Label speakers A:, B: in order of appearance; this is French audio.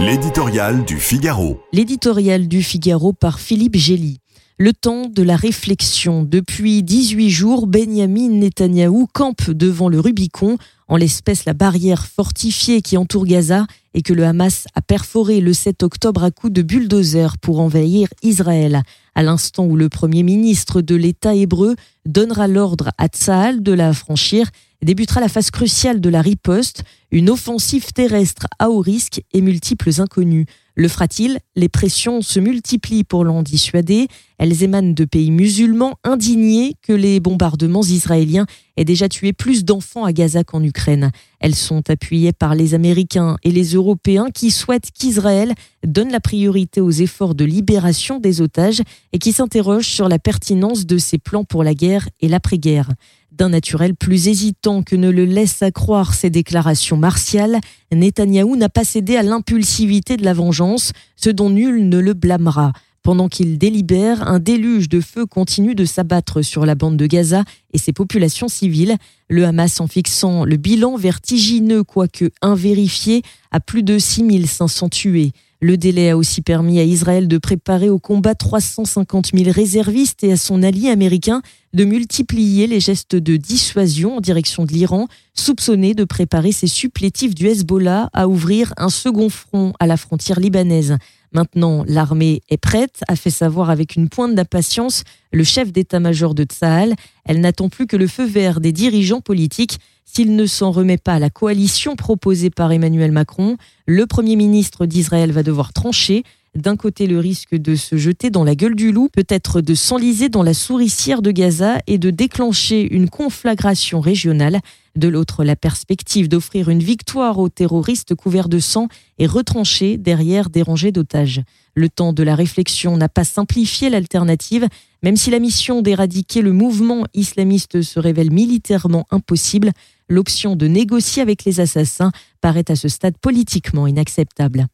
A: L'éditorial du Figaro.
B: L'éditorial du Figaro par Philippe Gély. Le temps de la réflexion. Depuis 18 jours, Benjamin Netanyahou campe devant le Rubicon, en l'espèce la barrière fortifiée qui entoure Gaza et que le Hamas a perforé le 7 octobre à coups de bulldozer pour envahir Israël. À l'instant où le premier ministre de l'État hébreu donnera l'ordre à Tsahal de la franchir, débutera la phase cruciale de la riposte, une offensive terrestre à haut risque et multiples inconnus. Le fera-t-il? Les pressions se multiplient pour l'en dissuader. Elles émanent de pays musulmans indignés que les bombardements israéliens aient déjà tué plus d'enfants à Gaza qu'en Ukraine. Elles sont appuyées par les Américains et les Européens qui souhaitent qu'Israël donne la priorité aux efforts de libération des otages et qui s'interrogent sur la pertinence de ses plans pour la guerre et l'après-guerre d'un naturel plus hésitant que ne le laisse accroire ses déclarations martiales, Netanyahou n'a pas cédé à l'impulsivité de la vengeance, ce dont nul ne le blâmera. Pendant qu'il délibère, un déluge de feu continue de s'abattre sur la bande de Gaza et ses populations civiles. Le Hamas, en fixant le bilan vertigineux, quoique invérifié, à plus de 6500 tués. Le délai a aussi permis à Israël de préparer au combat 350 000 réservistes et à son allié américain de multiplier les gestes de dissuasion en direction de l'Iran, soupçonné de préparer ses supplétifs du Hezbollah à ouvrir un second front à la frontière libanaise. Maintenant, l'armée est prête, a fait savoir avec une pointe d'impatience le chef d'état-major de Tsahal. Elle n'attend plus que le feu vert des dirigeants politiques. S'il ne s'en remet pas à la coalition proposée par Emmanuel Macron, le Premier ministre d'Israël va devoir trancher. D'un côté, le risque de se jeter dans la gueule du loup, peut-être de s'enliser dans la souricière de Gaza et de déclencher une conflagration régionale. De l'autre, la perspective d'offrir une victoire aux terroristes couverts de sang et retranchés derrière des rangées d'otages. Le temps de la réflexion n'a pas simplifié l'alternative, même si la mission d'éradiquer le mouvement islamiste se révèle militairement impossible, l'option de négocier avec les assassins paraît à ce stade politiquement inacceptable.